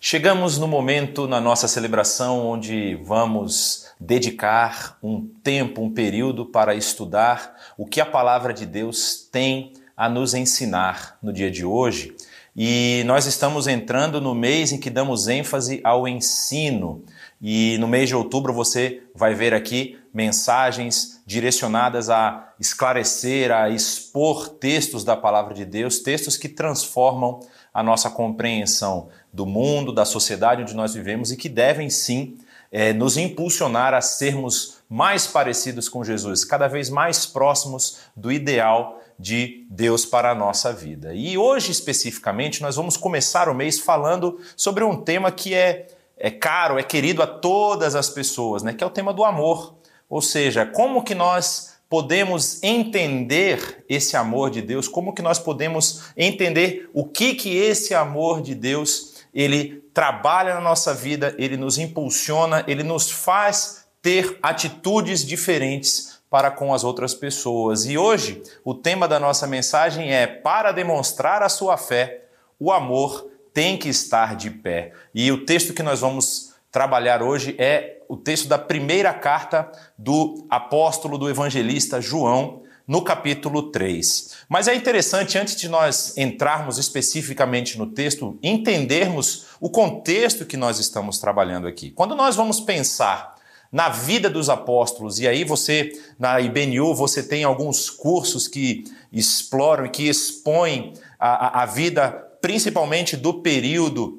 Chegamos no momento na nossa celebração onde vamos dedicar um tempo, um período para estudar o que a palavra de Deus tem a nos ensinar no dia de hoje. E nós estamos entrando no mês em que damos ênfase ao ensino. E no mês de outubro você vai ver aqui mensagens direcionadas a esclarecer, a expor textos da palavra de Deus, textos que transformam a nossa compreensão do mundo, da sociedade onde nós vivemos e que devem sim é, nos impulsionar a sermos mais parecidos com Jesus, cada vez mais próximos do ideal de Deus para a nossa vida. E hoje, especificamente, nós vamos começar o mês falando sobre um tema que é, é caro, é querido a todas as pessoas, né? que é o tema do amor. Ou seja, como que nós podemos entender esse amor de Deus? Como que nós podemos entender o que que esse amor de Deus ele trabalha na nossa vida, ele nos impulsiona, ele nos faz ter atitudes diferentes para com as outras pessoas. E hoje, o tema da nossa mensagem é: para demonstrar a sua fé, o amor tem que estar de pé. E o texto que nós vamos trabalhar hoje é o texto da primeira carta do apóstolo, do evangelista João, no capítulo 3. Mas é interessante, antes de nós entrarmos especificamente no texto, entendermos o contexto que nós estamos trabalhando aqui. Quando nós vamos pensar na vida dos apóstolos, e aí você, na IBNU, você tem alguns cursos que exploram e que expõem a, a, vida, principalmente do período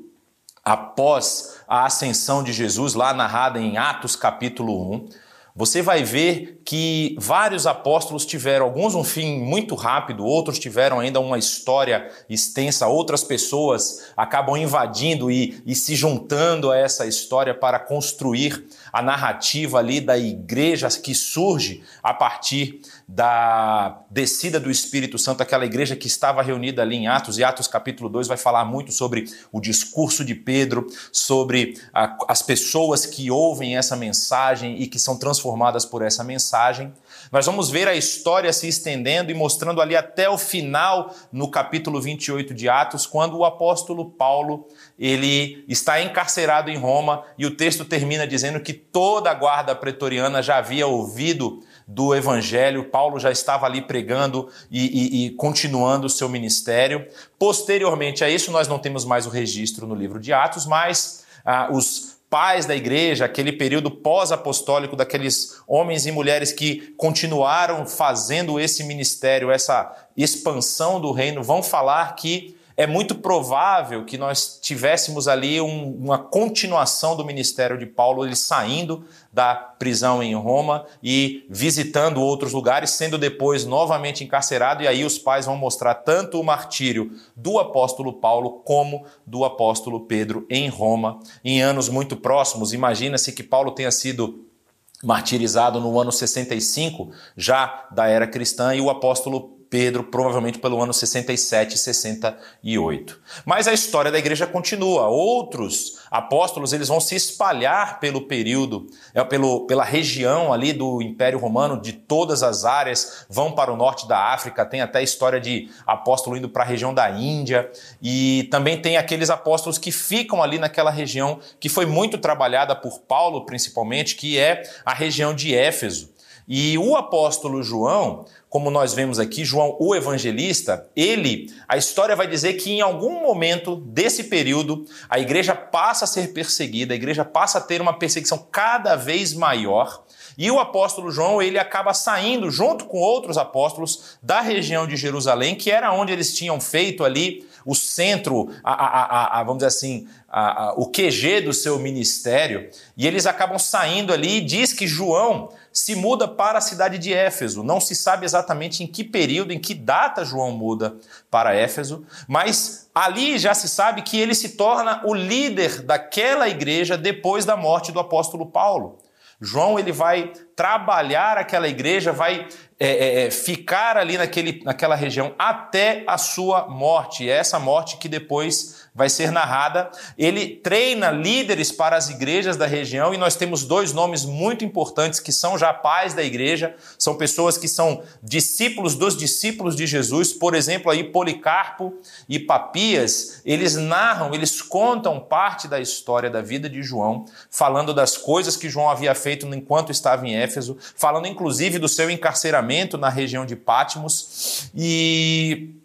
após a ascensão de Jesus, lá narrada em Atos capítulo 1, você vai ver que vários apóstolos tiveram, alguns um fim muito rápido, outros tiveram ainda uma história extensa, outras pessoas acabam invadindo e, e se juntando a essa história para construir a narrativa ali da igreja que surge a partir da descida do Espírito Santo, aquela igreja que estava reunida ali em Atos, e Atos capítulo 2 vai falar muito sobre o discurso de Pedro, sobre a, as pessoas que ouvem essa mensagem e que são transformadas por essa mensagem. Nós vamos ver a história se estendendo e mostrando ali até o final no capítulo 28 de Atos, quando o apóstolo Paulo, ele está encarcerado em Roma e o texto termina dizendo que toda a guarda pretoriana já havia ouvido do evangelho, Paulo já estava ali pregando e, e, e continuando o seu ministério. Posteriormente a isso, nós não temos mais o registro no livro de Atos, mas ah, os pais da igreja, aquele período pós-apostólico daqueles homens e mulheres que continuaram fazendo esse ministério, essa expansão do reino, vão falar que é muito provável que nós tivéssemos ali um, uma continuação do ministério de Paulo, ele saindo da prisão em Roma e visitando outros lugares, sendo depois novamente encarcerado, e aí os pais vão mostrar tanto o martírio do apóstolo Paulo como do apóstolo Pedro em Roma, em anos muito próximos. Imagina-se que Paulo tenha sido martirizado no ano 65, já da era cristã, e o apóstolo Pedro, provavelmente pelo ano 67 e 68. Mas a história da igreja continua. Outros apóstolos eles vão se espalhar pelo período, é, pelo, pela região ali do Império Romano, de todas as áreas, vão para o norte da África, tem até a história de apóstolo indo para a região da Índia, e também tem aqueles apóstolos que ficam ali naquela região que foi muito trabalhada por Paulo, principalmente, que é a região de Éfeso. E o apóstolo João, como nós vemos aqui, João, o evangelista, ele, a história vai dizer que em algum momento desse período, a igreja passa a ser perseguida, a igreja passa a ter uma perseguição cada vez maior. E o apóstolo João, ele acaba saindo junto com outros apóstolos da região de Jerusalém, que era onde eles tinham feito ali o centro, a, a, a, vamos dizer assim, o QG do seu ministério, e eles acabam saindo ali e diz que João se muda para a cidade de Éfeso. Não se sabe exatamente em que período, em que data João muda para Éfeso, mas ali já se sabe que ele se torna o líder daquela igreja depois da morte do apóstolo Paulo. João ele vai trabalhar aquela igreja, vai é, é, é, ficar ali naquele, naquela região até a sua morte. E é essa morte que depois vai ser narrada. Ele treina líderes para as igrejas da região e nós temos dois nomes muito importantes que são já pais da igreja, são pessoas que são discípulos dos discípulos de Jesus. Por exemplo, aí Policarpo e Papias, eles narram, eles contam parte da história da vida de João, falando das coisas que João havia feito enquanto estava em Éfeso, falando inclusive do seu encarceramento na região de Pátimos e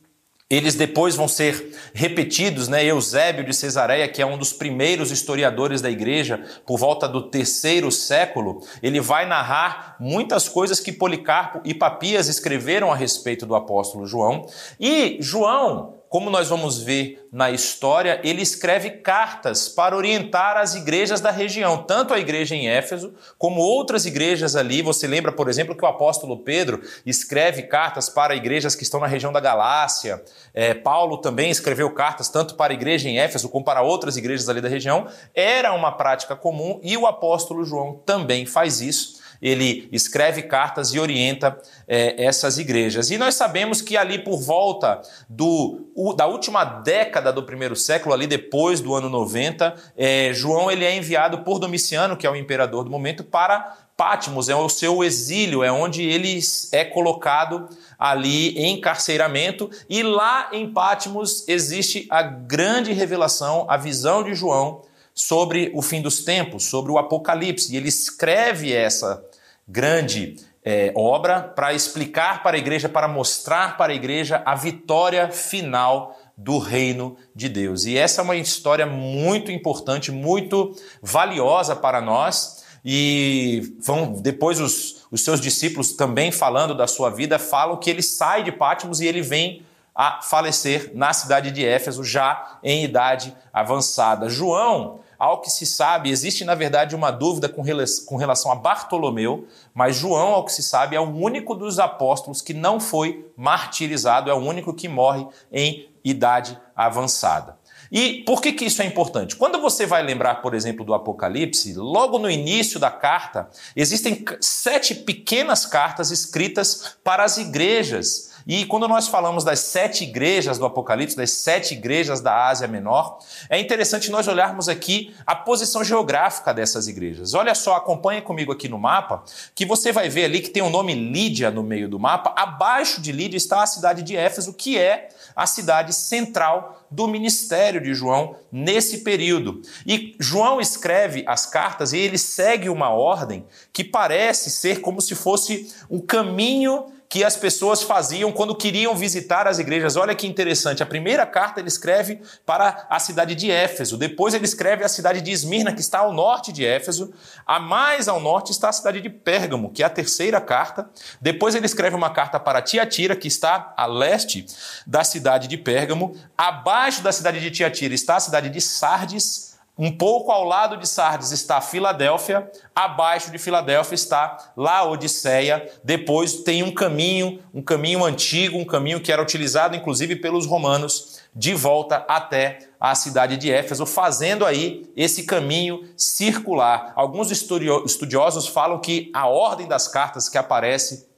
eles depois vão ser repetidos, né? Eusébio de Cesareia, que é um dos primeiros historiadores da igreja, por volta do terceiro século, ele vai narrar muitas coisas que Policarpo e Papias escreveram a respeito do apóstolo João. E João, como nós vamos ver na história, ele escreve cartas para orientar as igrejas da região, tanto a igreja em Éfeso, como outras igrejas ali. Você lembra, por exemplo, que o apóstolo Pedro escreve cartas para igrejas que estão na região da Galácia. É, Paulo também escreveu cartas tanto para a igreja em Éfeso como para outras igrejas ali da região. Era uma prática comum e o apóstolo João também faz isso ele escreve cartas e orienta é, essas igrejas. E nós sabemos que ali por volta do, o, da última década do primeiro século, ali depois do ano 90, é, João ele é enviado por Domiciano, que é o imperador do momento, para Pátimos, é o seu exílio, é onde ele é colocado ali em encarceiramento, e lá em Pátimos existe a grande revelação, a visão de João sobre o fim dos tempos, sobre o Apocalipse. E ele escreve essa grande é, obra para explicar para a igreja, para mostrar para a igreja a vitória final do reino de Deus. E essa é uma história muito importante, muito valiosa para nós. E vão depois os, os seus discípulos também falando da sua vida, falam que ele sai de Pátimos e ele vem a falecer na cidade de Éfeso, já em idade avançada. João ao que se sabe, existe na verdade uma dúvida com relação a Bartolomeu, mas João, ao que se sabe, é o único dos apóstolos que não foi martirizado, é o único que morre em idade avançada. E por que, que isso é importante? Quando você vai lembrar, por exemplo, do Apocalipse, logo no início da carta, existem sete pequenas cartas escritas para as igrejas e quando nós falamos das sete igrejas do Apocalipse, das sete igrejas da Ásia Menor, é interessante nós olharmos aqui a posição geográfica dessas igrejas. Olha só, acompanha comigo aqui no mapa, que você vai ver ali que tem o nome Lídia no meio do mapa. Abaixo de Lídia está a cidade de Éfeso, que é a cidade central do ministério de João nesse período. E João escreve as cartas e ele segue uma ordem que parece ser como se fosse um caminho que as pessoas faziam quando queriam visitar as igrejas. Olha que interessante. A primeira carta ele escreve para a cidade de Éfeso, depois ele escreve a cidade de Esmirna, que está ao norte de Éfeso. A mais ao norte está a cidade de Pérgamo, que é a terceira carta. Depois ele escreve uma carta para Tiatira, que está a leste da cidade de Pérgamo. Abaixo da cidade de Tiatira está a cidade de Sardes. Um pouco ao lado de Sardes está Filadélfia, abaixo de Filadélfia está Laodiceia. Depois tem um caminho, um caminho antigo, um caminho que era utilizado inclusive pelos romanos, de volta até a cidade de Éfeso, fazendo aí esse caminho circular. Alguns estudiosos falam que a ordem das cartas que aparece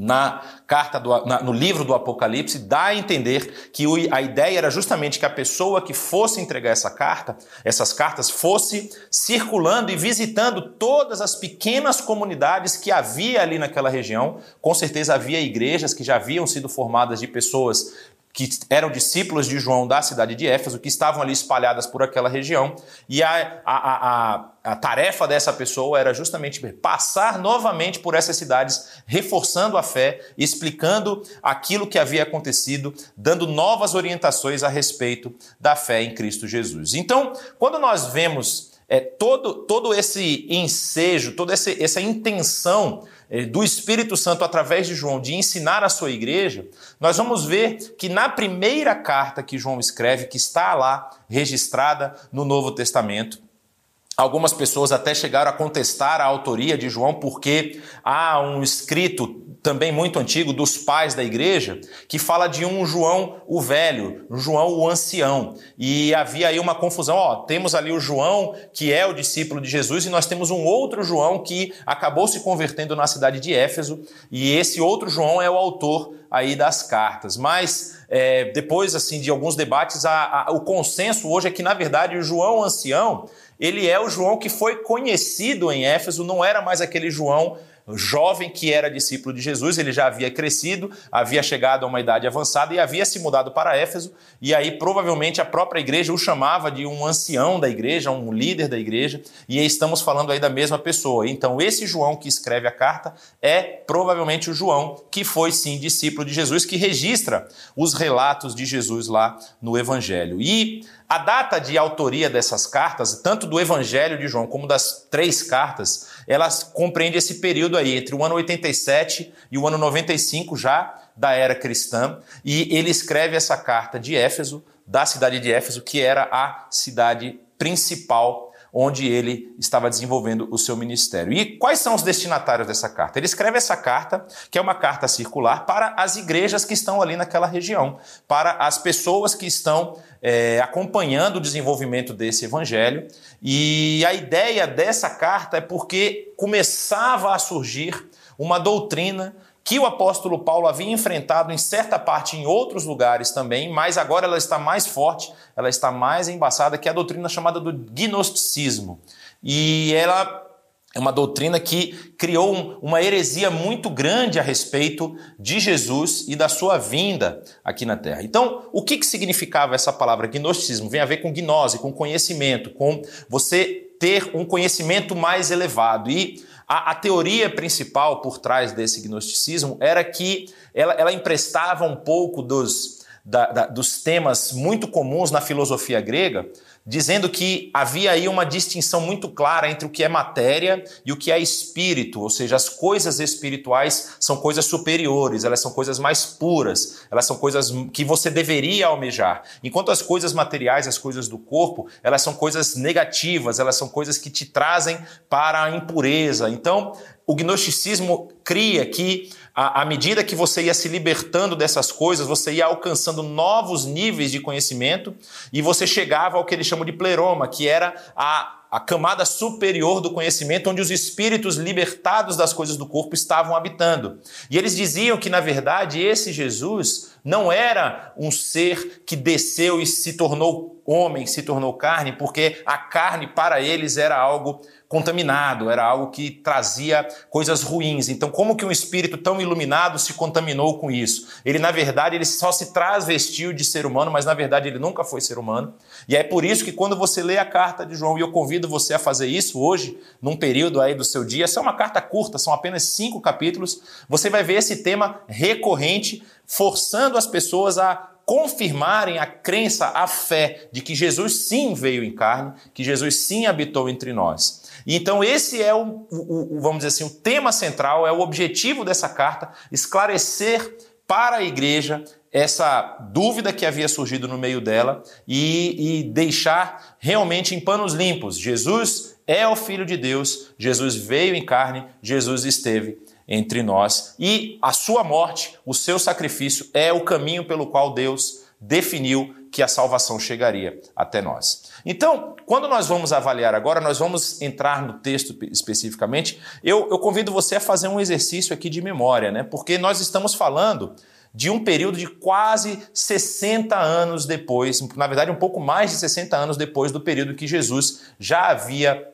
na carta do, na, no livro do Apocalipse dá a entender que a ideia era justamente que a pessoa que fosse entregar essa carta, essas cartas, fosse circulando e visitando todas as pequenas comunidades que havia ali naquela região. Com certeza havia igrejas que já haviam sido formadas de pessoas que eram discípulos de João da cidade de Éfeso, que estavam ali espalhadas por aquela região, e a, a, a, a, tarefa dessa pessoa era justamente passar novamente por essas cidades, reforçando a fé, explicando aquilo que havia acontecido, dando novas orientações a respeito da fé em Cristo Jesus. Então, quando nós vemos é, todo, todo esse ensejo, toda essa, intenção é, do Espírito Santo através de João de ensinar a sua igreja, nós vamos ver que na primeira carta que João escreve, que está lá registrada no Novo Testamento, Algumas pessoas até chegaram a contestar a autoria de João, porque há um escrito também muito antigo dos pais da igreja que fala de um João o velho, João o ancião. E havia aí uma confusão. Ó, temos ali o João, que é o discípulo de Jesus, e nós temos um outro João que acabou se convertendo na cidade de Éfeso, e esse outro João é o autor aí das cartas. Mas é, depois assim de alguns debates, a, a, o consenso hoje é que, na verdade, o João ancião ele é o João que foi conhecido em Éfeso, não era mais aquele João jovem que era discípulo de Jesus, ele já havia crescido, havia chegado a uma idade avançada e havia se mudado para Éfeso, e aí provavelmente a própria igreja o chamava de um ancião da igreja, um líder da igreja, e estamos falando aí da mesma pessoa. Então, esse João que escreve a carta é provavelmente o João que foi sim discípulo de Jesus, que registra os relatos de Jesus lá no Evangelho. E a data de autoria dessas cartas, tanto do Evangelho de João como das três cartas, elas compreende esse período aí entre o ano 87 e o ano 95 já da era cristã, e ele escreve essa carta de Éfeso, da cidade de Éfeso, que era a cidade principal onde ele estava desenvolvendo o seu ministério. E quais são os destinatários dessa carta? Ele escreve essa carta, que é uma carta circular, para as igrejas que estão ali naquela região, para as pessoas que estão é, acompanhando o desenvolvimento desse evangelho. E a ideia dessa carta é porque começava a surgir uma doutrina que o apóstolo Paulo havia enfrentado em certa parte em outros lugares também, mas agora ela está mais forte, ela está mais embaçada, que é a doutrina chamada do gnosticismo. E ela é uma doutrina que criou uma heresia muito grande a respeito de Jesus e da sua vinda aqui na Terra. Então, o que, que significava essa palavra gnosticismo? Vem a ver com gnose, com conhecimento, com você ter um conhecimento mais elevado. E a, a, teoria principal por trás desse gnosticismo era que ela, ela emprestava um pouco dos, da, da, dos temas muito comuns na filosofia grega, dizendo que havia aí uma distinção muito clara entre o que é matéria e o que é espírito, ou seja, as coisas espirituais são coisas superiores, elas são coisas mais puras, elas são coisas que você deveria almejar, enquanto as coisas materiais, as coisas do corpo, elas são coisas negativas, elas são coisas que te trazem para a impureza. Então, o gnosticismo cria que à, medida que você ia se libertando dessas coisas, você ia alcançando novos níveis de conhecimento e você chegava ao que eles chamam de pleroma, que era a a camada superior do conhecimento, onde os espíritos libertados das coisas do corpo estavam habitando. E eles diziam que, na verdade, esse Jesus não era um ser que desceu e se tornou homem, se tornou carne, porque a carne para eles era algo contaminado, era algo que trazia coisas ruins. Então, como que um espírito tão iluminado se contaminou com isso? Ele, na verdade, ele só se transvestiu de ser humano, mas na verdade ele nunca foi ser humano. E é por isso que quando você lê a carta de João, e eu convido você a fazer isso hoje, num período aí do seu dia, essa é uma carta curta, são apenas cinco capítulos, você vai ver esse tema recorrente, forçando as pessoas a confirmarem a crença, a fé de que Jesus sim veio em carne, que Jesus sim habitou entre nós. Então, esse é o, o, o, vamos dizer assim, o tema central, é o objetivo dessa carta, esclarecer para a igreja essa dúvida que havia surgido no meio dela e, e deixar realmente em panos limpos. Jesus é o Filho de Deus, Jesus veio em carne, Jesus esteve entre nós e a sua morte, o seu sacrifício é o caminho pelo qual Deus definiu que a salvação chegaria até nós. Então, quando nós vamos avaliar agora, nós vamos entrar no texto especificamente. Eu, eu convido você a fazer um exercício aqui de memória, né? Porque nós estamos falando de um período de quase 60 anos depois, na verdade, um pouco mais de 60 anos depois do período que Jesus já havia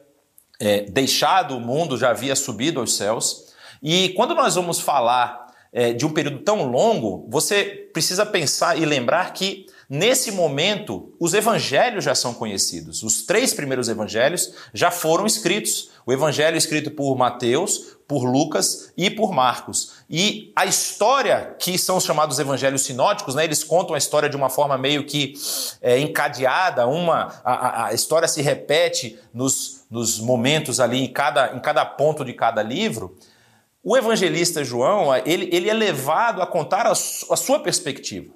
é, deixado o mundo, já havia subido aos céus. E quando nós vamos falar é, de um período tão longo, você precisa pensar e lembrar que Nesse momento, os evangelhos já são conhecidos. Os três primeiros evangelhos já foram escritos. O evangelho escrito por Mateus, por Lucas e por Marcos. E a história, que são os chamados evangelhos sinóticos, né, eles contam a história de uma forma meio que é, encadeada, uma, a, a, história se repete nos, nos momentos ali, em cada, em cada ponto de cada livro. O evangelista João, ele, ele é levado a contar a, a sua perspectiva.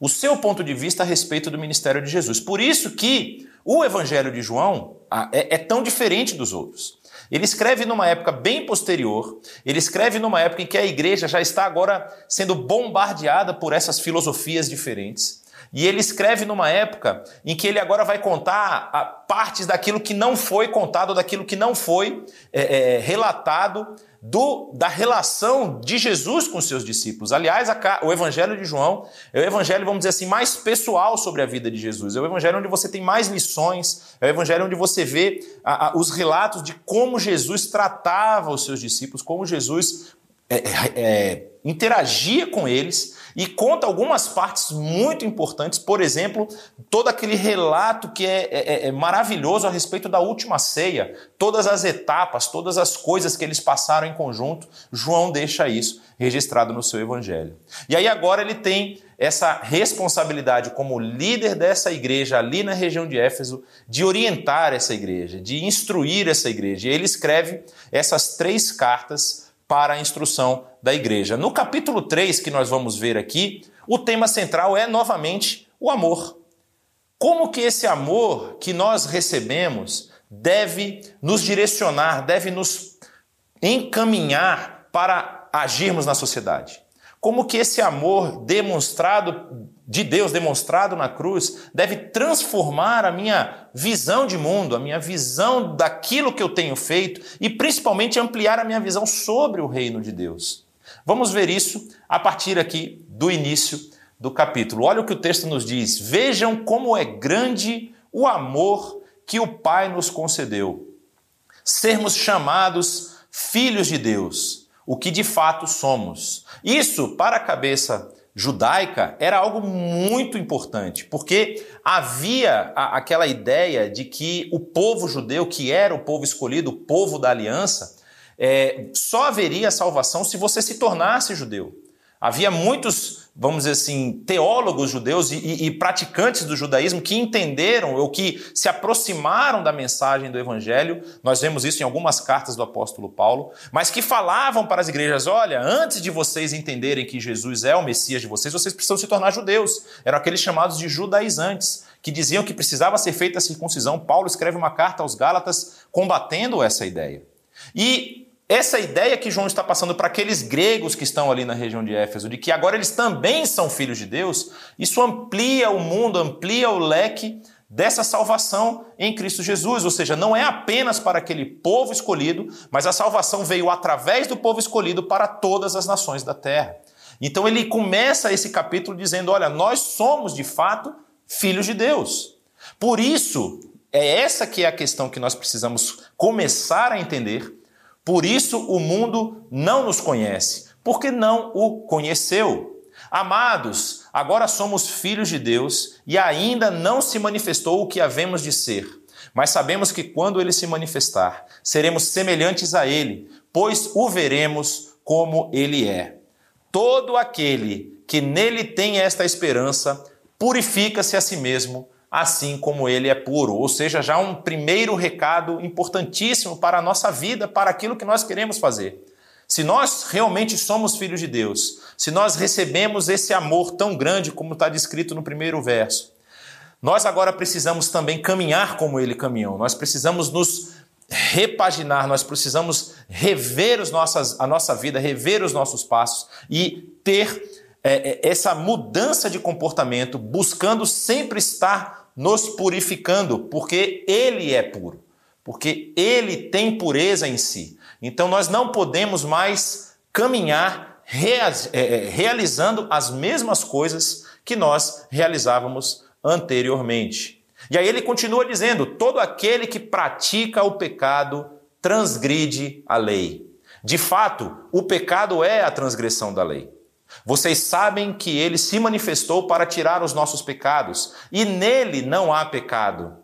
O seu ponto de vista a respeito do ministério de Jesus. Por isso que o Evangelho de João é, é tão diferente dos outros. Ele escreve numa época bem posterior, ele escreve numa época em que a igreja já está agora sendo bombardeada por essas filosofias diferentes. E ele escreve numa época em que ele agora vai contar partes daquilo que não foi contado, daquilo que não foi é, é, relatado do, da relação de Jesus com seus discípulos. Aliás, a, o Evangelho de João é o evangelho, vamos dizer assim, mais pessoal sobre a vida de Jesus. É o Evangelho onde você tem mais lições, é o Evangelho onde você vê a, a, os relatos de como Jesus tratava os seus discípulos, como Jesus é, é, é interagia com eles e conta algumas partes muito importantes, por exemplo, todo aquele relato que é, é, é, é, maravilhoso a respeito da última ceia, todas as etapas, todas as coisas que eles passaram em conjunto, João deixa isso registrado no seu evangelho. E aí agora ele tem essa responsabilidade como líder dessa igreja ali na região de Éfeso, de orientar essa igreja, de instruir essa igreja. E ele escreve essas três cartas para a instrução da igreja. No capítulo 3, que nós vamos ver aqui, o tema central é novamente o amor. Como que esse amor que nós recebemos deve nos direcionar, deve nos encaminhar para agirmos na sociedade? Como que esse amor demonstrado de Deus demonstrado na cruz deve transformar a minha visão de mundo, a minha visão daquilo que eu tenho feito e principalmente ampliar a minha visão sobre o reino de Deus. Vamos ver isso a partir aqui do início do capítulo. Olha o que o texto nos diz: Vejam como é grande o amor que o Pai nos concedeu. Sermos chamados filhos de Deus, o que de fato somos. Isso, para a cabeça judaica era algo muito importante, porque havia a, aquela ideia de que o povo judeu, que era o povo escolhido, o povo da aliança, é, só haveria salvação se você se tornasse judeu. Havia muitos, vamos dizer assim, teólogos judeus e, e, praticantes do judaísmo que entenderam ou que se aproximaram da mensagem do evangelho. Nós vemos isso em algumas cartas do apóstolo Paulo, mas que falavam para as igrejas: olha, antes de vocês entenderem que Jesus é o Messias de vocês, vocês precisam se tornar judeus. Eram aqueles chamados de judaizantes, que diziam que precisava ser feita a circuncisão. Paulo escreve uma carta aos Gálatas combatendo essa ideia. E essa ideia que João está passando para aqueles gregos que estão ali na região de Éfeso, de que agora eles também são filhos de Deus, isso amplia o mundo, amplia o leque dessa salvação em Cristo Jesus. Ou seja, não é apenas para aquele povo escolhido, mas a salvação veio através do povo escolhido para todas as nações da terra. Então ele começa esse capítulo dizendo: olha, nós somos de fato filhos de Deus. Por isso, é essa que é a questão que nós precisamos começar a entender por isso o mundo não nos conhece, porque não o conheceu. Amados, agora somos filhos de Deus e ainda não se manifestou o que havemos de ser. Mas sabemos que quando ele se manifestar, seremos semelhantes a ele, pois o veremos como ele é. Todo aquele que nele tem esta esperança purifica-se a si mesmo assim como ele é puro. Ou seja, já um primeiro recado importantíssimo para a nossa vida, para aquilo que nós queremos fazer. Se nós realmente somos filhos de Deus, se nós recebemos esse amor tão grande como está descrito no primeiro verso, nós agora precisamos também caminhar como ele caminhou. Nós precisamos nos repaginar, nós precisamos rever os nossas, a nossa vida, rever os nossos passos e ter é, essa mudança de comportamento, buscando sempre estar nos purificando, porque Ele é puro, porque Ele tem pureza em si. Então nós não podemos mais caminhar é, é, realizando as mesmas coisas que nós realizávamos anteriormente. E aí ele continua dizendo: todo aquele que pratica o pecado transgride a lei. De fato, o pecado é a transgressão da lei. Vocês sabem que ele se manifestou para tirar os nossos pecados, e nele não há pecado.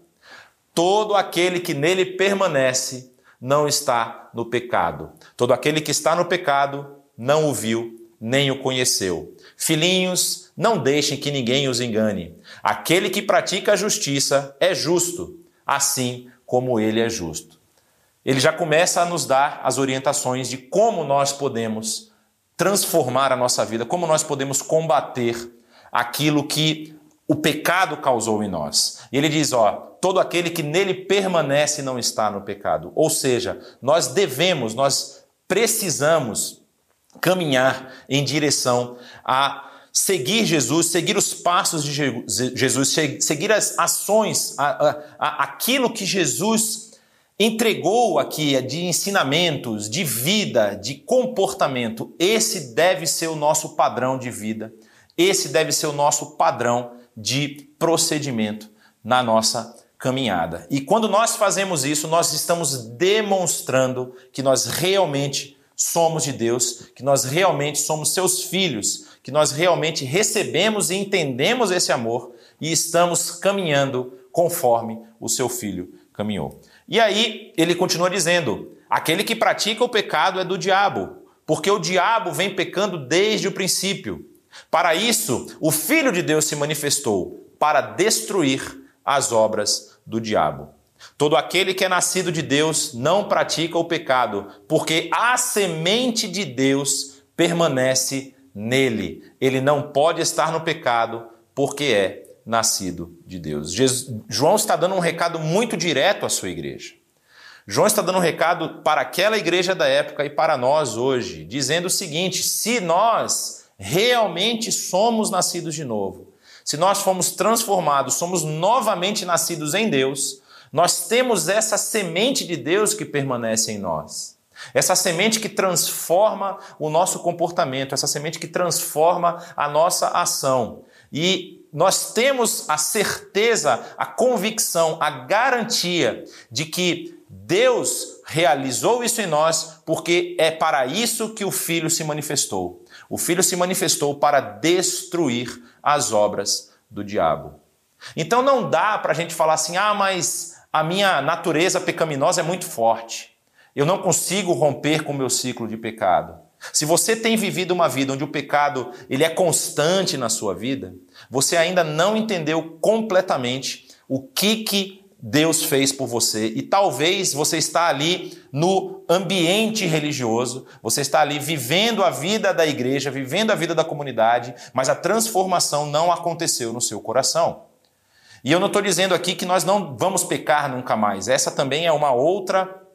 Todo aquele que nele permanece não está no pecado. Todo aquele que está no pecado não o viu, nem o conheceu. Filhinhos, não deixem que ninguém os engane. Aquele que pratica a justiça é justo, assim como ele é justo. Ele já começa a nos dar as orientações de como nós podemos transformar a nossa vida, como nós podemos combater aquilo que o pecado causou em nós. E ele diz, ó, todo aquele que nele permanece não está no pecado. Ou seja, nós devemos, nós precisamos caminhar em direção a seguir Jesus, seguir os passos de Jesus, seguir as ações, a, a, a, aquilo que Jesus entregou aqui de ensinamentos, de vida, de comportamento. Esse deve ser o nosso padrão de vida. Esse deve ser o nosso padrão de procedimento na nossa caminhada. E quando nós fazemos isso, nós estamos demonstrando que nós realmente somos de Deus, que nós realmente somos seus filhos, que nós realmente recebemos e entendemos esse amor e estamos caminhando conforme o seu filho caminhou. E aí ele continua dizendo: aquele que pratica o pecado é do diabo, porque o diabo vem pecando desde o princípio. Para isso, o Filho de Deus se manifestou para destruir as obras do diabo. Todo aquele que é nascido de Deus não pratica o pecado, porque a semente de Deus permanece nele. Ele não pode estar no pecado, porque é nascido de Deus. Jesus, João está dando um recado muito direto à sua igreja. João está dando um recado para aquela igreja da época e para nós hoje, dizendo o seguinte: se nós realmente somos nascidos de novo, se nós fomos transformados, somos novamente nascidos em Deus, nós temos essa semente de Deus que permanece em nós. Essa semente que transforma o nosso comportamento, essa semente que transforma a nossa ação. E nós temos a certeza, a convicção, a garantia de que Deus realizou isso em nós porque é para isso que o Filho se manifestou. O Filho se manifestou para destruir as obras do diabo. Então não dá para a gente falar assim, ah, mas a minha natureza pecaminosa é muito forte. Eu não consigo romper com o meu ciclo de pecado. Se você tem vivido uma vida onde o pecado ele é constante na sua vida, você ainda não entendeu completamente o que, que Deus fez por você e talvez você está ali no ambiente religioso, você está ali vivendo a vida da igreja, vivendo a vida da comunidade, mas a transformação não aconteceu no seu coração. E eu não estou dizendo aqui que nós não vamos pecar nunca mais. Essa também é uma outra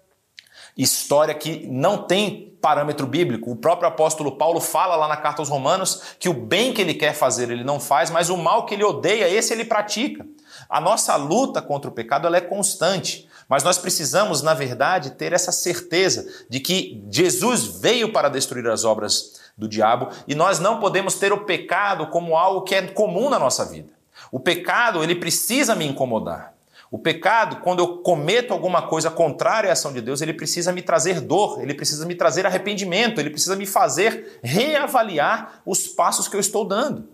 história que não tem parâmetro bíblico. O próprio apóstolo Paulo fala lá na carta aos Romanos que o bem que ele quer fazer ele não faz, mas o mal que ele odeia, esse ele pratica. A nossa luta contra o pecado ela é constante, mas nós precisamos, na verdade, ter essa certeza de que Jesus veio para destruir as obras do diabo e nós não podemos ter o pecado como algo que é comum na nossa vida. O pecado, ele precisa me incomodar. O pecado, quando eu cometo alguma coisa contrária à ação de Deus, ele precisa me trazer dor, ele precisa me trazer arrependimento, ele precisa me fazer reavaliar os passos que eu estou dando.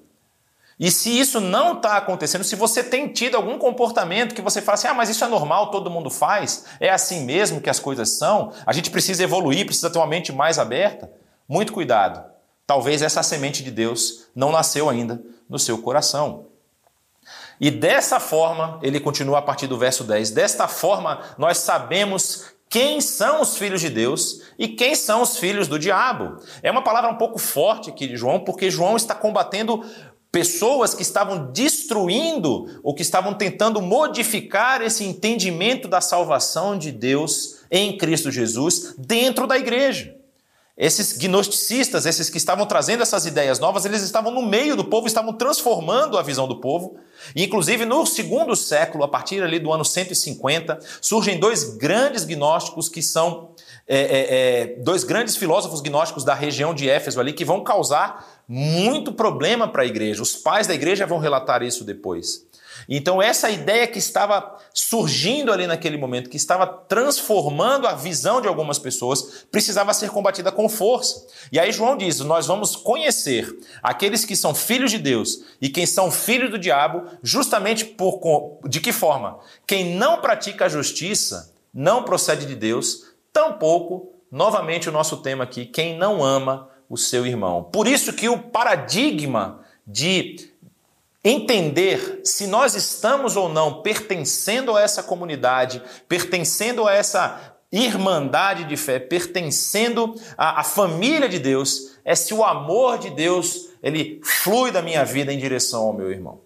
E se isso não está acontecendo, se você tem tido algum comportamento que você fala assim, ah, mas isso é normal, todo mundo faz, é assim mesmo que as coisas são, a gente precisa evoluir, precisa ter uma mente mais aberta, muito cuidado. Talvez essa semente de Deus não nasceu ainda no seu coração. E dessa forma, ele continua a partir do verso 10, desta forma nós sabemos quem são os filhos de Deus e quem são os filhos do diabo. É uma palavra um pouco forte aqui de João, porque João está combatendo pessoas que estavam destruindo ou que estavam tentando modificar esse entendimento da salvação de Deus em Cristo Jesus dentro da igreja. Esses gnosticistas, esses que estavam trazendo essas ideias novas, eles estavam no meio do povo, estavam transformando a visão do povo. E, inclusive, no segundo século, a partir ali do ano 150, surgem dois grandes gnósticos que são é, é, é, dois grandes filósofos gnósticos da região de Éfeso ali que vão causar muito problema para a igreja. Os pais da igreja vão relatar isso depois. Então, essa ideia que estava surgindo ali naquele momento, que estava transformando a visão de algumas pessoas, precisava ser combatida com força. E aí, João diz: Nós vamos conhecer aqueles que são filhos de Deus e quem são filhos do diabo, justamente por. De que forma? Quem não pratica a justiça não procede de Deus, tampouco, novamente, o nosso tema aqui, quem não ama o seu irmão. Por isso que o paradigma de entender se nós estamos ou não pertencendo a essa comunidade, pertencendo a essa irmandade de fé, pertencendo à, à família de Deus, é se o amor de Deus ele flui da minha vida em direção ao meu irmão.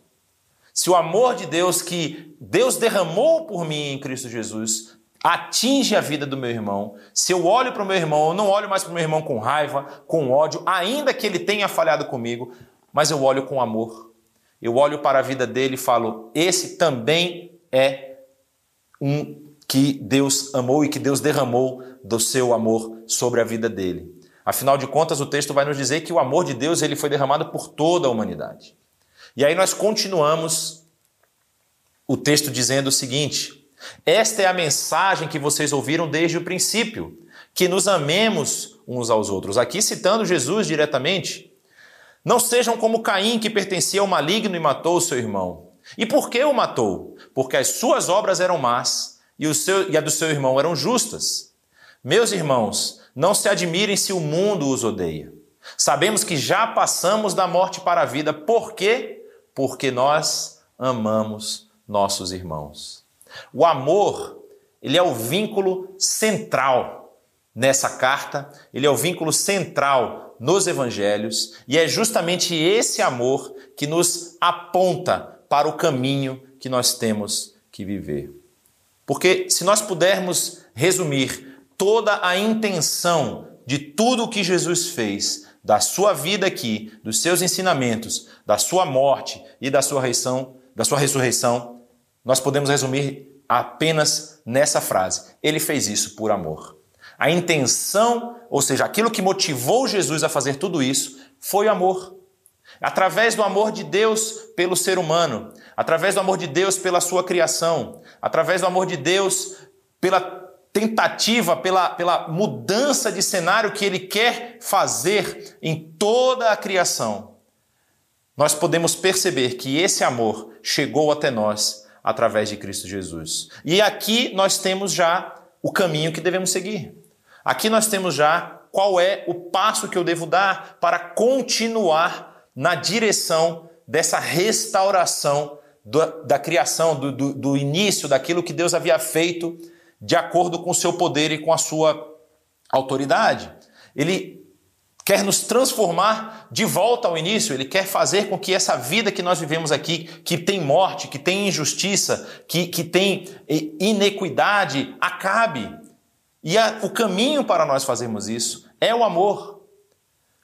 Se o amor de Deus que Deus derramou por mim em Cristo Jesus atinge a vida do meu irmão, se eu olho para o meu irmão, eu não olho mais para o meu irmão com raiva, com ódio, ainda que ele tenha falhado comigo, mas eu olho com amor. Eu olho para a vida dele e falo: esse também é um que Deus amou e que Deus derramou do seu amor sobre a vida dele. Afinal de contas, o texto vai nos dizer que o amor de Deus ele foi derramado por toda a humanidade. E aí nós continuamos o texto dizendo o seguinte: Esta é a mensagem que vocês ouviram desde o princípio, que nos amemos uns aos outros. Aqui citando Jesus diretamente. Não sejam como Caim, que pertencia ao maligno e matou o seu irmão. E por que o matou? Porque as suas obras eram más e, o seu, e a do seu irmão eram justas. Meus irmãos, não se admirem se o mundo os odeia. Sabemos que já passamos da morte para a vida. Por quê? Porque nós amamos nossos irmãos. O amor, ele é o vínculo central nessa carta, ele é o vínculo central nos evangelhos, e é justamente esse amor que nos aponta para o caminho que nós temos que viver. Porque se nós pudermos resumir toda a intenção de tudo o que Jesus fez, da sua vida aqui, dos seus ensinamentos, da sua morte e da sua ressurreição, da sua ressurreição, nós podemos resumir apenas nessa frase. Ele fez isso por amor. A intenção, ou seja, aquilo que motivou Jesus a fazer tudo isso, foi amor. Através do amor de Deus pelo ser humano, através do amor de Deus pela sua criação, através do amor de Deus pela tentativa, pela, pela mudança de cenário que ele quer fazer em toda a criação, nós podemos perceber que esse amor chegou até nós através de Cristo Jesus. E aqui nós temos já o caminho que devemos seguir. Aqui nós temos já qual é o passo que eu devo dar para continuar na direção dessa restauração do, da criação, do, do, do início daquilo que Deus havia feito de acordo com o seu poder e com a sua autoridade. Ele quer nos transformar de volta ao início, ele quer fazer com que essa vida que nós vivemos aqui, que tem morte, que tem injustiça, que, que tem inequidade, acabe. E a, o caminho para nós fazermos isso é o amor.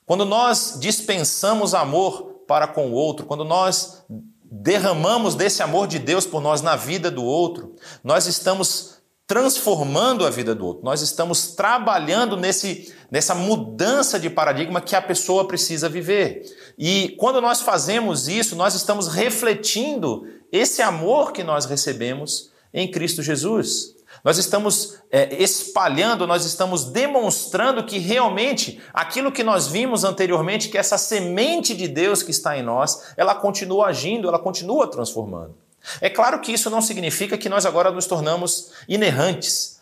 Quando nós dispensamos amor para com o outro, quando nós derramamos desse amor de Deus por nós na vida do outro, nós estamos transformando a vida do outro. Nós estamos trabalhando nesse, nessa mudança de paradigma que a pessoa precisa viver. E quando nós fazemos isso, nós estamos refletindo esse amor que nós recebemos em Cristo Jesus. Nós estamos é, espalhando, nós estamos demonstrando que realmente aquilo que nós vimos anteriormente, que essa semente de Deus que está em nós, ela continua agindo, ela continua transformando. É claro que isso não significa que nós agora nos tornamos inerrantes.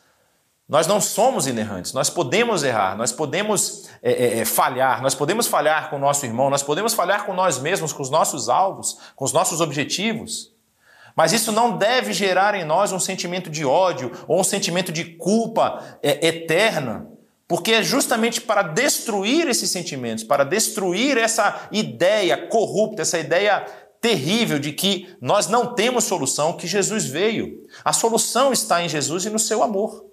Nós não somos inerrantes, nós podemos errar, nós podemos é, é, é, falhar, nós podemos falhar com o nosso irmão, nós podemos falhar com nós mesmos, com os nossos alvos, com os nossos objetivos. Mas isso não deve gerar em nós um sentimento de ódio ou um sentimento de culpa é, eterna, porque é justamente para destruir esses sentimentos, para destruir essa ideia corrupta, essa ideia terrível de que nós não temos solução, que Jesus veio. A solução está em Jesus e no seu amor.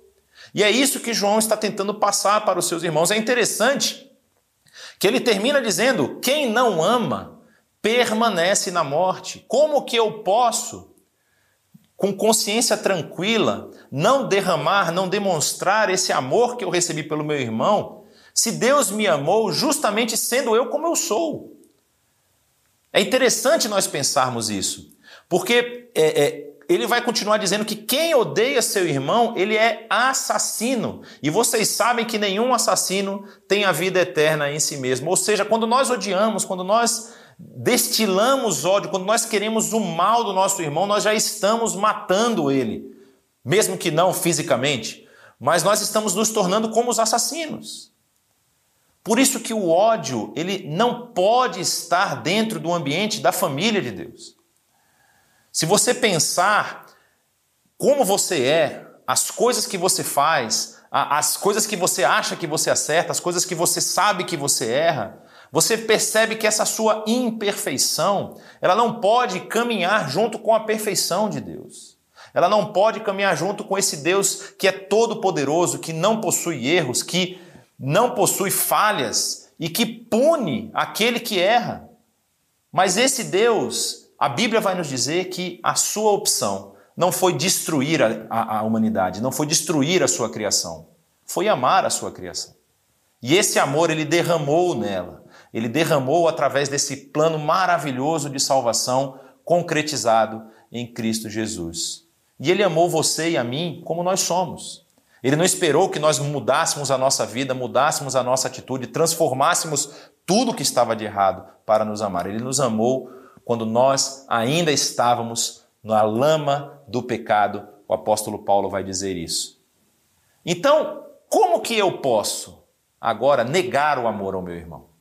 E é isso que João está tentando passar para os seus irmãos. É interessante que ele termina dizendo: quem não ama permanece na morte. Como que eu posso, com consciência tranquila, não derramar, não demonstrar esse amor que eu recebi pelo meu irmão, se Deus me amou justamente sendo eu como eu sou? É interessante nós pensarmos isso, porque é, é, ele vai continuar dizendo que quem odeia seu irmão, ele é assassino. E vocês sabem que nenhum assassino tem a vida eterna em si mesmo. Ou seja, quando nós odiamos, quando nós destilamos ódio, quando nós queremos o mal do nosso irmão, nós já estamos matando ele, mesmo que não fisicamente, mas nós estamos nos tornando como os assassinos. Por isso que o ódio, ele não pode estar dentro do ambiente da família de Deus. Se você pensar como você é, as coisas que você faz, as coisas que você acha que você acerta, as coisas que você sabe que você erra, você percebe que essa sua imperfeição, ela não pode caminhar junto com a perfeição de Deus. Ela não pode caminhar junto com esse Deus que é todo poderoso, que não possui erros, que não possui falhas e que pune aquele que erra. Mas esse Deus, a Bíblia vai nos dizer que a sua opção não foi destruir a, a, a, humanidade, não foi destruir a sua criação, foi amar a sua criação. E esse amor ele derramou nela, ele derramou através desse plano maravilhoso de salvação concretizado em Cristo Jesus. E ele amou você e a mim como nós somos. Ele não esperou que nós mudássemos a nossa vida, mudássemos a nossa atitude, transformássemos tudo que estava de errado para nos amar. Ele nos amou quando nós ainda estávamos na lama do pecado. O apóstolo Paulo vai dizer isso. Então, como que eu posso agora negar o amor ao meu irmão?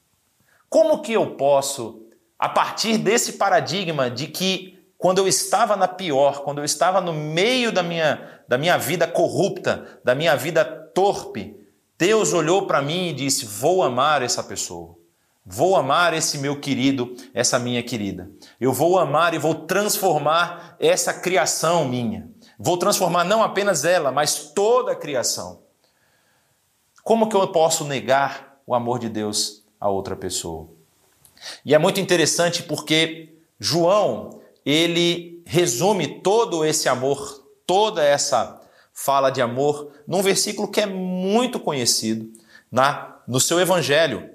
Como que eu posso, a partir desse paradigma de que quando eu estava na pior, quando eu estava no meio da minha, da minha vida corrupta, da minha vida torpe, Deus olhou para mim e disse: Vou amar essa pessoa. Vou amar esse meu querido, essa minha querida. Eu vou amar e vou transformar essa criação minha. Vou transformar não apenas ela, mas toda a criação. Como que eu posso negar o amor de Deus a outra pessoa? E é muito interessante porque João, ele resume todo esse amor, toda essa fala de amor num versículo que é muito conhecido na no seu evangelho,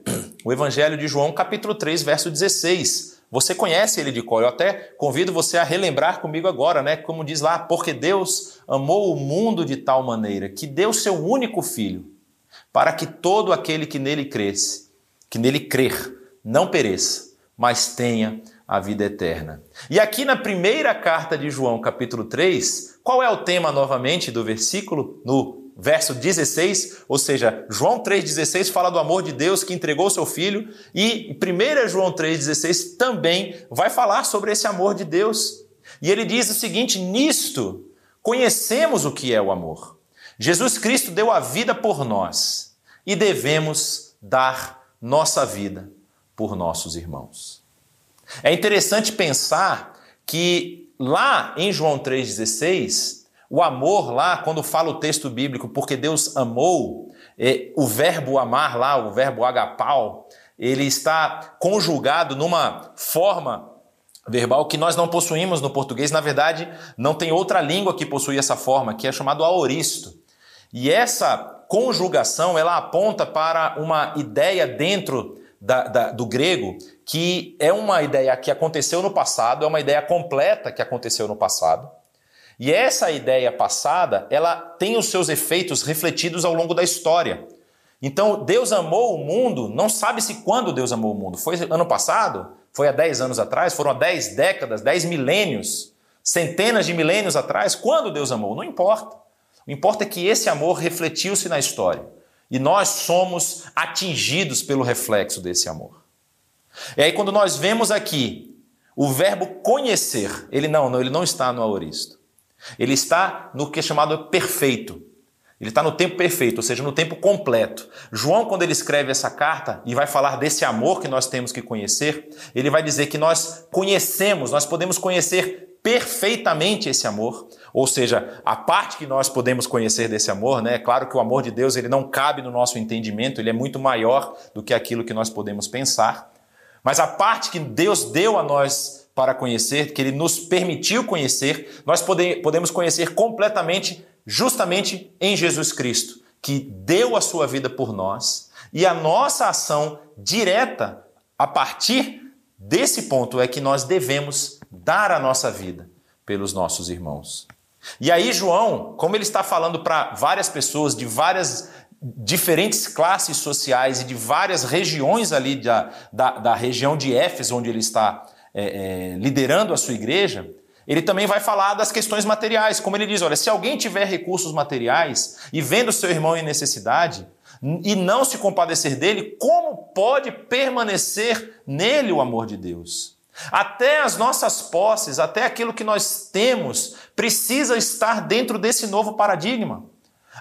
o evangelho de João, capítulo 3, verso 16. Você conhece ele de cor. Eu até convido você a relembrar comigo agora, né? Como diz lá, porque Deus amou o mundo de tal maneira que deu seu único filho, para que todo aquele que nele cresce, que nele crer, não pereça, mas tenha a vida eterna. E aqui na primeira carta de João, capítulo 3, qual é o tema novamente do versículo? No verso 16, ou seja, João 3,16 fala do amor de Deus que entregou seu filho, e 1 João 3,16 também vai falar sobre esse amor de Deus. E ele diz o seguinte: nisto conhecemos o que é o amor. Jesus Cristo deu a vida por nós e devemos dar nossa vida por nossos irmãos. É interessante pensar que lá em João 3,16, o amor lá, quando fala o texto bíblico, porque Deus amou, é, o verbo amar lá, o verbo agapau, ele está conjugado numa forma verbal que nós não possuímos no português. Na verdade, não tem outra língua que possui essa forma, que é chamado aoristo. E essa conjugação, ela aponta para uma ideia dentro da, da, do grego que é uma ideia que aconteceu no passado, é uma ideia completa que aconteceu no passado. E essa ideia passada, ela tem os seus efeitos refletidos ao longo da história. Então, Deus amou o mundo, não sabe-se quando Deus amou o mundo. Foi ano passado? Foi há 10 anos atrás? Foram há 10 décadas, 10 milênios? Centenas de milênios atrás? Quando Deus amou? Não importa. O importa é que esse amor refletiu-se na história. E nós somos atingidos pelo reflexo desse amor. E aí, quando nós vemos aqui o verbo conhecer, ele não, não ele não está no aoristo. Ele está no que é chamado perfeito. Ele está no tempo perfeito, ou seja, no tempo completo. João, quando ele escreve essa carta e vai falar desse amor que nós temos que conhecer, ele vai dizer que nós conhecemos, nós podemos conhecer perfeitamente esse amor, ou seja, a parte que nós podemos conhecer desse amor, né? É claro que o amor de Deus ele não cabe no nosso entendimento, ele é muito maior do que aquilo que nós podemos pensar. Mas a parte que Deus deu a nós para conhecer, que Ele nos permitiu conhecer, nós pode, podemos conhecer completamente, justamente em Jesus Cristo, que deu a sua vida por nós, e a nossa ação direta a partir desse ponto é que nós devemos dar a nossa vida pelos nossos irmãos. E aí, João, como ele está falando para várias pessoas de várias diferentes classes sociais e de várias regiões ali da, da, da região de Éfeso, onde ele está é, é, liderando a sua igreja, ele também vai falar das questões materiais, como ele diz: olha, se alguém tiver recursos materiais e vendo seu irmão em necessidade e não se compadecer dele, como pode permanecer nele o amor de Deus? Até as nossas posses, até aquilo que nós temos, precisa estar dentro desse novo paradigma.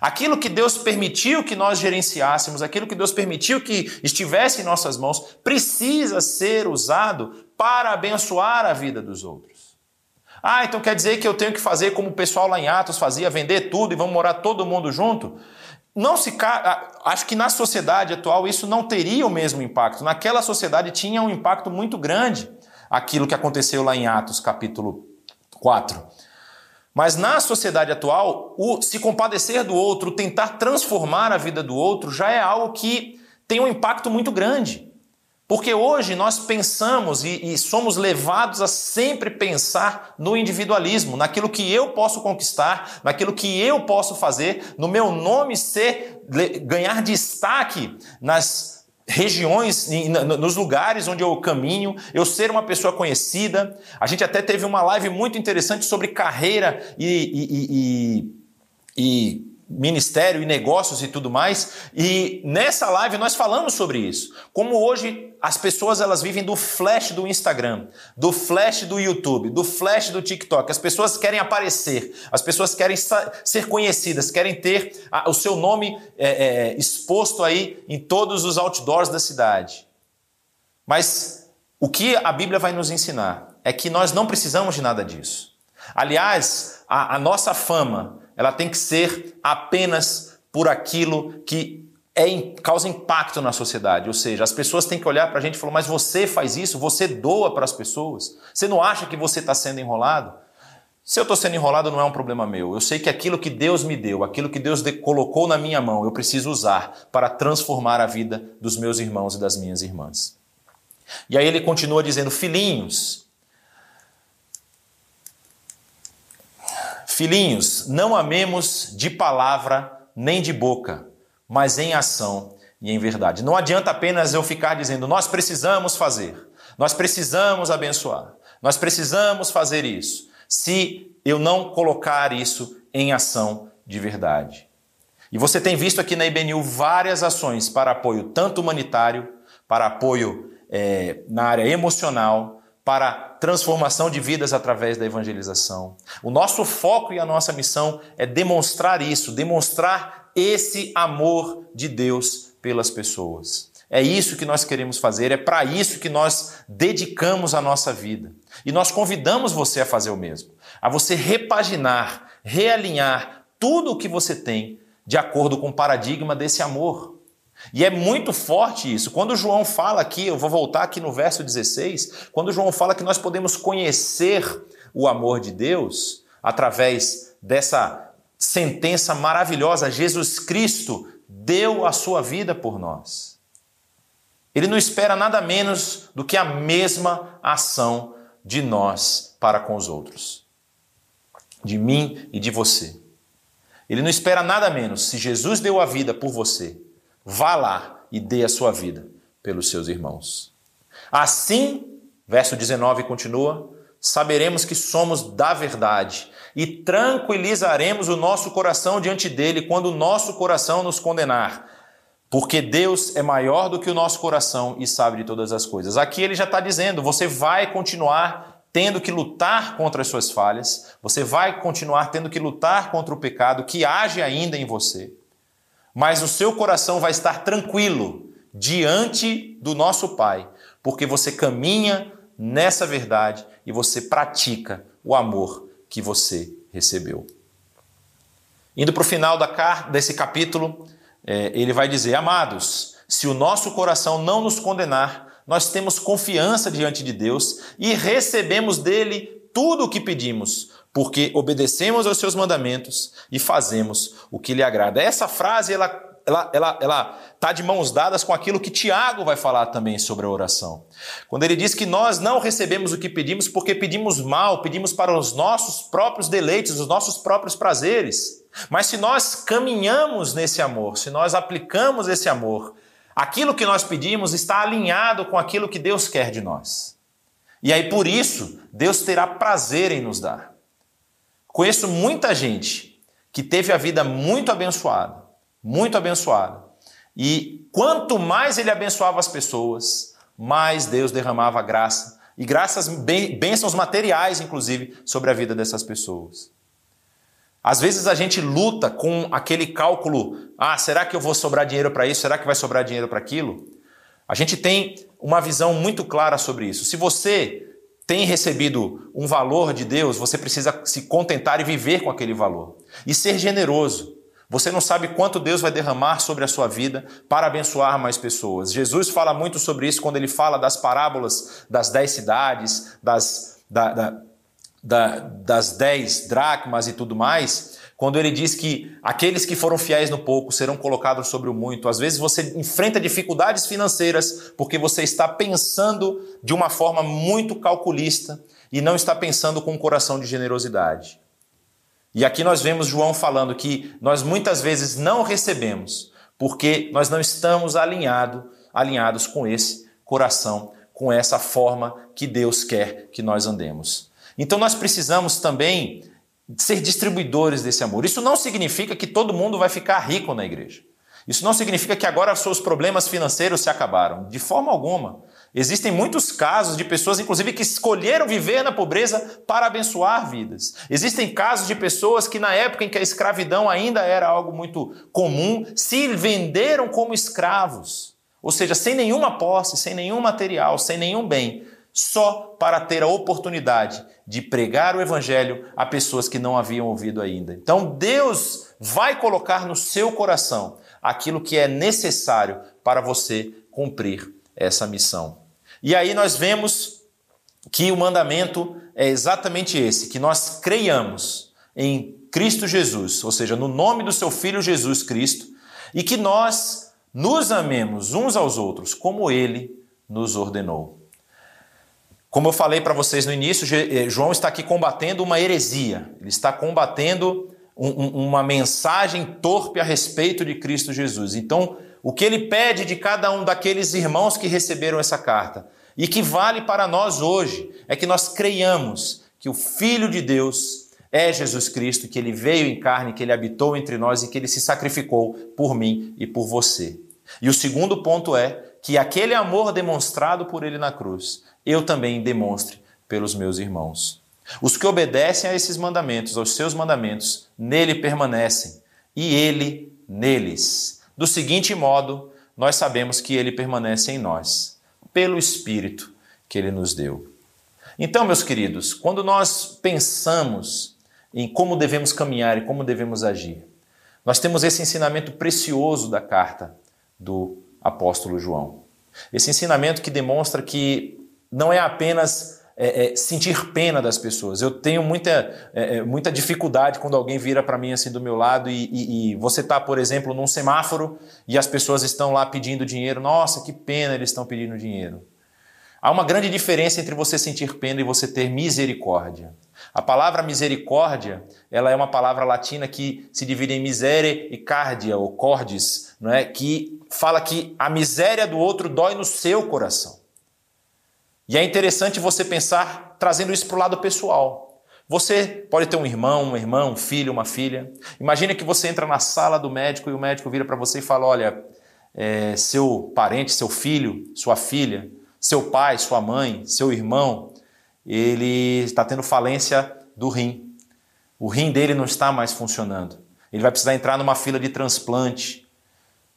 Aquilo que Deus permitiu que nós gerenciássemos, aquilo que Deus permitiu que estivesse em nossas mãos, precisa ser usado para abençoar a vida dos outros. Ah, então quer dizer que eu tenho que fazer como o pessoal lá em Atos fazia, vender tudo e vamos morar todo mundo junto? Não se acho que na sociedade atual isso não teria o mesmo impacto. Naquela sociedade tinha um impacto muito grande aquilo que aconteceu lá em Atos, capítulo 4. Mas na sociedade atual, o se compadecer do outro, tentar transformar a vida do outro, já é algo que tem um impacto muito grande. Porque hoje nós pensamos e, e, somos levados a sempre pensar no individualismo, naquilo que eu posso conquistar, naquilo que eu posso fazer, no meu nome ser ganhar destaque nas regiões, nos lugares onde eu caminho, eu ser uma pessoa conhecida. A gente até teve uma live muito interessante sobre carreira e, e, e, e ministério e negócios e tudo mais. E nessa live nós falamos sobre isso. Como hoje as pessoas elas vivem do flash do Instagram, do flash do YouTube, do flash do TikTok. As pessoas querem aparecer, as pessoas querem ser conhecidas, querem ter o seu nome é, é, exposto aí em todos os outdoors da cidade. Mas o que a Bíblia vai nos ensinar é que nós não precisamos de nada disso. Aliás, a, a nossa fama ela tem que ser apenas por aquilo que é, causa impacto na sociedade. Ou seja, as pessoas têm que olhar para a gente e falar: mas você faz isso, você doa para as pessoas. Você não acha que você está sendo enrolado? Se eu estou sendo enrolado, não é um problema meu. Eu sei que aquilo que Deus me deu, aquilo que Deus colocou na minha mão, eu preciso usar para transformar a vida dos meus irmãos e das minhas irmãs. E aí ele continua dizendo: Filhinhos, Filhinhos, não amemos de palavra nem de boca, mas em ação e em verdade. Não adianta apenas eu ficar dizendo, nós precisamos fazer, nós precisamos abençoar, nós precisamos fazer isso, se eu não colocar isso em ação de verdade. E você tem visto aqui na IBNU várias ações para apoio tanto humanitário, para apoio é, na área emocional, para transformação de vidas através da evangelização. O nosso foco e a nossa missão é demonstrar isso, demonstrar esse amor de Deus pelas pessoas. É isso que nós queremos fazer, é para isso que nós dedicamos a nossa vida. E nós convidamos você a fazer o mesmo, a você repaginar, realinhar tudo o que você tem de acordo com o paradigma desse amor. E é muito forte isso. Quando João fala aqui, eu vou voltar aqui no verso 16, quando João fala que nós podemos conhecer o amor de Deus através dessa sentença maravilhosa, Jesus Cristo deu a sua vida por nós. Ele não espera nada menos do que a mesma ação de nós para com os outros, de mim e de você. Ele não espera nada menos. Se Jesus deu a vida por você, Vá lá e dê a sua vida pelos seus irmãos. Assim, verso 19 continua: saberemos que somos da verdade e tranquilizaremos o nosso coração diante dele quando o nosso coração nos condenar. Porque Deus é maior do que o nosso coração e sabe de todas as coisas. Aqui ele já está dizendo: você vai continuar tendo que lutar contra as suas falhas, você vai continuar tendo que lutar contra o pecado que age ainda em você mas o seu coração vai estar tranquilo diante do nosso Pai, porque você caminha nessa verdade e você pratica o amor que você recebeu. Indo para o final desse capítulo, é, ele vai dizer: Amados, se o nosso coração não nos condenar, nós temos confiança diante de Deus e recebemos dele tudo o que pedimos, porque obedecemos aos seus mandamentos e fazemos o que lhe agrada. Essa frase ela ela ela ela tá de mãos dadas com aquilo que Tiago vai falar também sobre a oração. Quando ele diz que nós não recebemos o que pedimos porque pedimos mal, pedimos para os nossos próprios deleites, os nossos próprios prazeres. Mas se nós caminhamos nesse amor, se nós aplicamos esse amor, aquilo que nós pedimos está alinhado com aquilo que Deus quer de nós. E aí por isso, Deus terá prazer em nos dar. Conheço muita gente que teve a vida muito abençoada, muito abençoada. E quanto mais ele abençoava as pessoas, mais Deus derramava graça e graças bênçãos materiais, inclusive, sobre a vida dessas pessoas. Às vezes a gente luta com aquele cálculo: ah, será que eu vou sobrar dinheiro para isso? Será que vai sobrar dinheiro para aquilo? A gente tem uma visão muito clara sobre isso. Se você tem recebido um valor de Deus, você precisa se contentar e viver com aquele valor e ser generoso. Você não sabe quanto Deus vai derramar sobre a sua vida para abençoar mais pessoas. Jesus fala muito sobre isso quando ele fala das parábolas das dez cidades, das, da, da, da, das dez dracmas e tudo mais, quando ele diz que aqueles que foram fiéis no pouco serão colocados sobre o muito. Às vezes você enfrenta dificuldades financeiras porque você está pensando de uma forma muito calculista e não está pensando com um coração de generosidade. E aqui nós vemos João falando que nós muitas vezes não recebemos porque nós não estamos alinhado, alinhados com esse coração, com essa forma que Deus quer que nós andemos. Então nós precisamos também ser distribuidores desse amor. Isso não significa que todo mundo vai ficar rico na igreja. Isso não significa que agora seus problemas financeiros se acabaram, de forma alguma. Existem muitos casos de pessoas, inclusive, que escolheram viver na pobreza para abençoar vidas. Existem casos de pessoas que, na época em que a escravidão ainda era algo muito comum, se venderam como escravos. Ou seja, sem nenhuma posse, sem nenhum material, sem nenhum bem, só para ter a oportunidade de pregar o evangelho a pessoas que não haviam ouvido ainda. Então, Deus vai colocar no seu coração aquilo que é necessário para você cumprir essa missão. E aí nós vemos que o mandamento é exatamente esse: que nós creiamos em Cristo Jesus, ou seja, no nome do seu Filho Jesus Cristo, e que nós nos amemos uns aos outros como ele nos ordenou. Como eu falei para vocês no início, eh, João está aqui combatendo uma heresia, ele está combatendo uma mensagem torpe a respeito de Cristo Jesus. Então, o que ele pede de cada um daqueles irmãos que receberam essa carta e que vale para nós hoje é que nós creiamos que o Filho de Deus é Jesus Cristo, que ele veio em carne, que ele habitou entre nós e que ele se sacrificou por mim e por você. E o segundo ponto é que aquele amor demonstrado por ele na cruz, eu também demonstre pelos meus irmãos. Os que obedecem a esses mandamentos, aos seus mandamentos, nele permanecem e ele neles. Do seguinte modo, nós sabemos que ele permanece em nós pelo Espírito que ele nos deu. Então, meus queridos, quando nós pensamos em como devemos caminhar e como devemos agir, nós temos esse ensinamento precioso da carta do apóstolo João. Esse ensinamento que demonstra que não é apenas é, é, sentir pena das pessoas. Eu tenho muita, é, é muita dificuldade quando alguém vira para mim assim do meu lado e, e, e você está, por exemplo, num semáforo e as pessoas estão lá pedindo dinheiro. Nossa, que pena eles estão pedindo dinheiro. Há uma grande diferença entre você sentir pena e você ter misericórdia. A palavra misericórdia, ela é uma palavra latina que se divide em misere e cardia, ou cordis, não é? que fala que a miséria do outro dói no seu coração. E é interessante você pensar trazendo isso para o lado pessoal. Você pode ter um irmão, uma irmã, um filho, uma filha. Imagina que você entra na sala do médico e o médico vira para você e fala: Olha, é, seu parente, seu filho, sua filha, seu pai, sua mãe, seu irmão, ele está tendo falência do rim. O rim dele não está mais funcionando. Ele vai precisar entrar numa fila de transplante.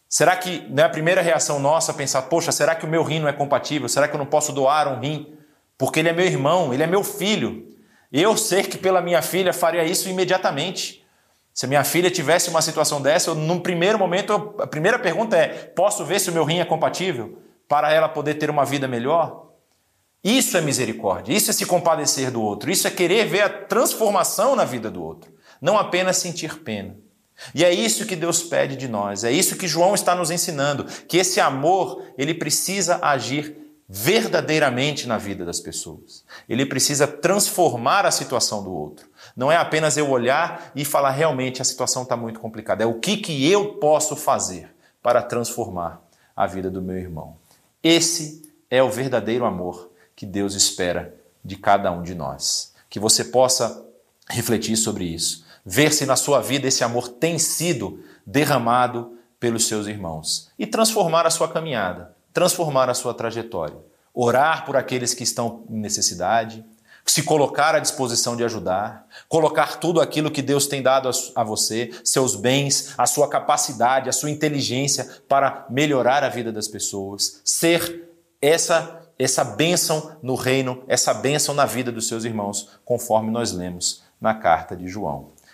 Será que não é a primeira reação nossa pensar, poxa, será que o meu rim não é compatível? Será que eu não posso doar um rim? Porque ele é meu irmão, ele é meu filho. Eu sei que pela minha filha faria isso imediatamente. Se a minha filha tivesse uma situação dessa, eu, num primeiro momento, eu, a primeira pergunta é: posso ver se o meu rim é compatível para ela poder ter uma vida melhor? Isso é misericórdia, isso é se compadecer do outro, isso é querer ver a transformação na vida do outro, não apenas sentir pena. E é isso que Deus pede de nós, é isso que João está nos ensinando, que esse amor, ele precisa agir verdadeiramente na vida das pessoas. Ele precisa transformar a situação do outro. Não é apenas eu olhar e falar realmente a situação está muito complicada, é o que, que eu posso fazer para transformar a vida do meu irmão. Esse é o verdadeiro amor que Deus espera de cada um de nós. Que você possa refletir sobre isso ver se na sua vida esse amor tem sido derramado pelos seus irmãos e transformar a sua caminhada, transformar a sua trajetória. Orar por aqueles que estão em necessidade, se colocar à disposição de ajudar, colocar tudo aquilo que Deus tem dado a você, seus bens, a sua capacidade, a sua inteligência para melhorar a vida das pessoas, ser essa essa bênção no reino, essa bênção na vida dos seus irmãos, conforme nós lemos na carta de João.